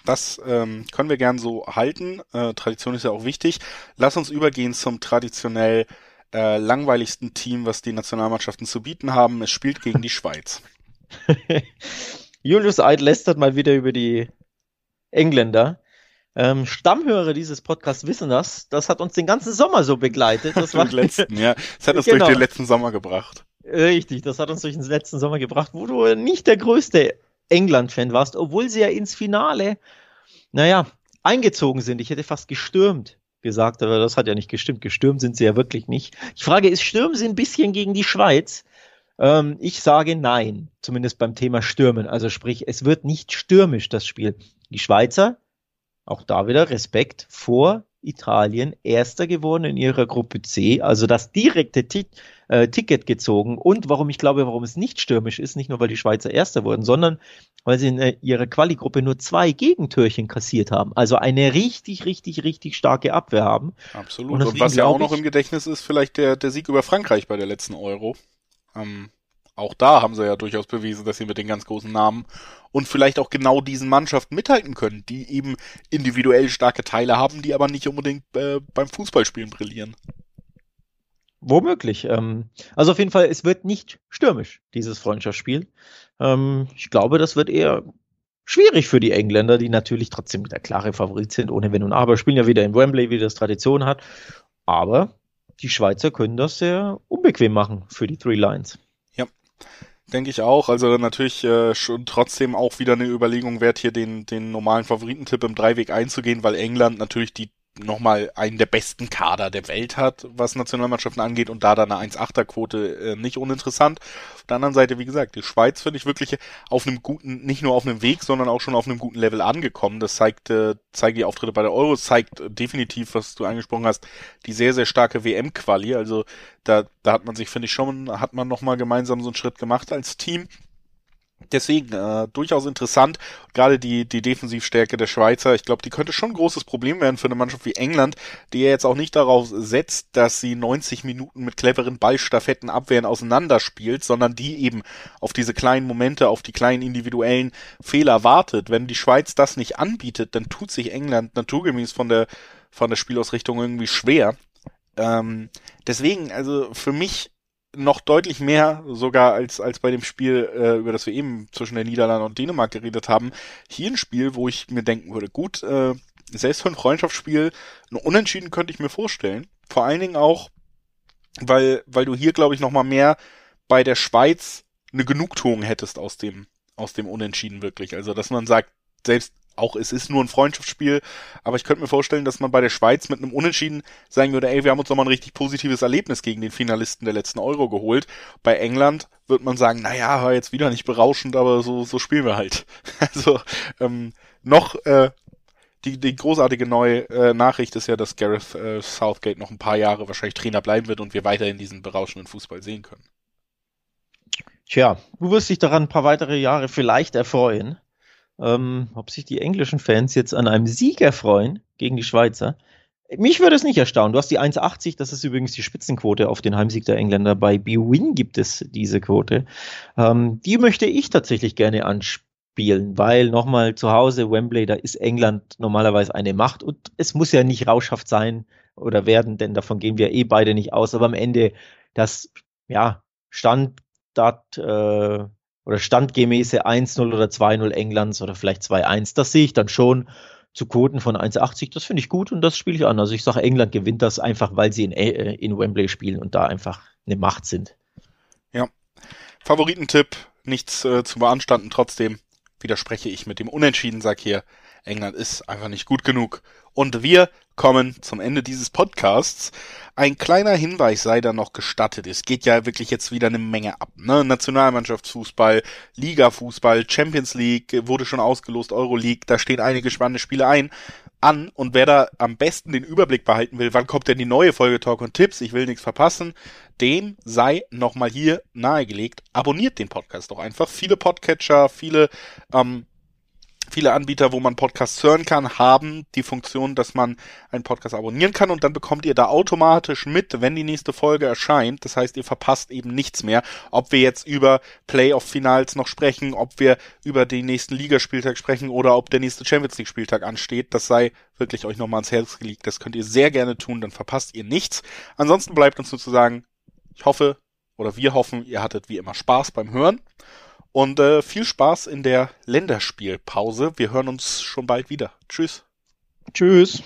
Speaker 1: das ähm, können wir gern so halten. Äh, Tradition ist ja auch wichtig. Lass uns übergehen zum traditionell äh, langweiligsten Team, was die Nationalmannschaften zu bieten haben. Es spielt gegen die Schweiz.
Speaker 2: Julius Eid lästert mal wieder über die Engländer. Ähm, Stammhörer dieses Podcasts wissen das. Das hat uns den ganzen Sommer so begleitet. Das
Speaker 1: war letzten, ja. Das hat uns genau. durch den letzten Sommer gebracht.
Speaker 2: Richtig, das hat uns durch den letzten Sommer gebracht, wo du nicht der größte England-Fan warst, obwohl sie ja ins Finale, naja, eingezogen sind. Ich hätte fast gestürmt gesagt, aber das hat ja nicht gestimmt. Gestürmt sind sie ja wirklich nicht. Ich frage, ist stürmen sie ein bisschen gegen die Schweiz? Ähm, ich sage nein, zumindest beim Thema Stürmen. Also sprich, es wird nicht stürmisch, das Spiel. Die Schweizer, auch da wieder Respekt vor Italien, erster geworden in ihrer Gruppe C, also das direkte T äh, Ticket gezogen. Und warum ich glaube, warum es nicht stürmisch ist, nicht nur weil die Schweizer erster wurden, sondern weil sie in äh, ihrer Quali-Gruppe nur zwei Gegentürchen kassiert haben. Also eine richtig, richtig, richtig starke Abwehr haben.
Speaker 1: Absolut. Und, Und was ja auch noch im Gedächtnis ist, vielleicht der, der Sieg über Frankreich bei der letzten Euro. Ähm, auch da haben sie ja durchaus bewiesen, dass sie mit den ganz großen Namen und vielleicht auch genau diesen Mannschaften mithalten können, die eben individuell starke Teile haben, die aber nicht unbedingt äh, beim Fußballspielen brillieren.
Speaker 2: Womöglich. Ähm, also auf jeden Fall, es wird nicht stürmisch, dieses Freundschaftsspiel. Ähm, ich glaube, das wird eher schwierig für die Engländer, die natürlich trotzdem der klare Favorit sind, ohne Wenn und Aber, spielen ja wieder in Wembley, wie das Tradition hat. Aber die Schweizer können das sehr unbequem machen für die Three Lions.
Speaker 1: Denke ich auch. Also natürlich äh, schon trotzdem auch wieder eine Überlegung wert, hier den, den normalen Favoritentipp im Dreiweg einzugehen, weil England natürlich die nochmal einen der besten Kader der Welt hat, was Nationalmannschaften angeht und da dann eine 1-8er-Quote äh, nicht uninteressant. Auf der anderen Seite, wie gesagt, die Schweiz finde ich wirklich auf einem guten, nicht nur auf einem Weg, sondern auch schon auf einem guten Level angekommen. Das zeigt, äh, zeigt die Auftritte bei der Euro, zeigt definitiv, was du angesprochen hast, die sehr, sehr starke WM-Quali. Also da, da hat man sich, finde ich, schon, hat man nochmal gemeinsam so einen Schritt gemacht als Team. Deswegen äh, durchaus interessant, gerade die, die Defensivstärke der Schweizer. Ich glaube, die könnte schon ein großes Problem werden für eine Mannschaft wie England, die ja jetzt auch nicht darauf setzt, dass sie 90 Minuten mit cleveren Ballstaffetten abwehren auseinanderspielt, sondern die eben auf diese kleinen Momente, auf die kleinen individuellen Fehler wartet. Wenn die Schweiz das nicht anbietet, dann tut sich England naturgemäß von der, von der Spielausrichtung irgendwie schwer. Ähm, deswegen, also für mich noch deutlich mehr sogar als, als bei dem Spiel, äh, über das wir eben zwischen den Niederlanden und Dänemark geredet haben. Hier ein Spiel, wo ich mir denken würde, gut, äh, selbst für ein Freundschaftsspiel, ein Unentschieden könnte ich mir vorstellen. Vor allen Dingen auch, weil, weil du hier, glaube ich, nochmal mehr bei der Schweiz eine Genugtuung hättest aus dem, aus dem Unentschieden wirklich. Also, dass man sagt, selbst auch es ist nur ein Freundschaftsspiel, aber ich könnte mir vorstellen, dass man bei der Schweiz mit einem Unentschieden sagen würde, ey, wir haben uns nochmal ein richtig positives Erlebnis gegen den Finalisten der letzten Euro geholt. Bei England wird man sagen, naja, war jetzt wieder nicht berauschend, aber so, so spielen wir halt. Also ähm, noch äh, die, die großartige neue äh, Nachricht ist ja, dass Gareth äh, Southgate noch ein paar Jahre wahrscheinlich Trainer bleiben wird und wir weiterhin diesen berauschenden Fußball sehen können.
Speaker 2: Tja, du wirst dich daran ein paar weitere Jahre vielleicht erfreuen ähm, ob sich die englischen Fans jetzt an einem Sieg erfreuen gegen die Schweizer. Mich würde es nicht erstaunen. Du hast die 1,80, das ist übrigens die Spitzenquote auf den Heimsieg der Engländer. Bei BWin gibt es diese Quote. Ähm, die möchte ich tatsächlich gerne anspielen, weil nochmal zu Hause Wembley, da ist England normalerweise eine Macht und es muss ja nicht rauschhaft sein oder werden, denn davon gehen wir eh beide nicht aus. Aber am Ende das, ja, Standard, äh, oder standgemäße 1-0 oder 2-0 Englands oder vielleicht 2-1. Das sehe ich dann schon zu Quoten von 1,80. Das finde ich gut und das spiele ich an. Also ich sage, England gewinnt das einfach, weil sie in, äh, in Wembley spielen und da einfach eine Macht sind.
Speaker 1: Ja. Favoritentipp, nichts äh, zu beanstanden. Trotzdem widerspreche ich mit dem Unentschieden, sag hier, England ist einfach nicht gut genug. Und wir kommen zum Ende dieses Podcasts. Ein kleiner Hinweis sei da noch gestattet. Es geht ja wirklich jetzt wieder eine Menge ab. Ne? Nationalmannschaftsfußball, Ligafußball, Champions League wurde schon ausgelost, Euroleague, da stehen einige spannende Spiele ein an und wer da am besten den Überblick behalten will, wann kommt denn die neue Folge Talk und Tipps, ich will nichts verpassen, dem sei nochmal hier nahegelegt, abonniert den Podcast doch einfach. Viele Podcatcher, viele ähm, viele Anbieter, wo man Podcasts hören kann, haben die Funktion, dass man einen Podcast abonnieren kann und dann bekommt ihr da automatisch mit, wenn die nächste Folge erscheint. Das heißt, ihr verpasst eben nichts mehr. Ob wir jetzt über Playoff-Finals noch sprechen, ob wir über den nächsten Ligaspieltag sprechen oder ob der nächste Champions League-Spieltag ansteht, das sei wirklich euch nochmal ans Herz gelegt. Das könnt ihr sehr gerne tun, dann verpasst ihr nichts. Ansonsten bleibt uns nur zu sagen, ich hoffe oder wir hoffen, ihr hattet wie immer Spaß beim Hören und äh, viel Spaß in der Länderspielpause. Wir hören uns schon bald wieder. Tschüss.
Speaker 2: Tschüss.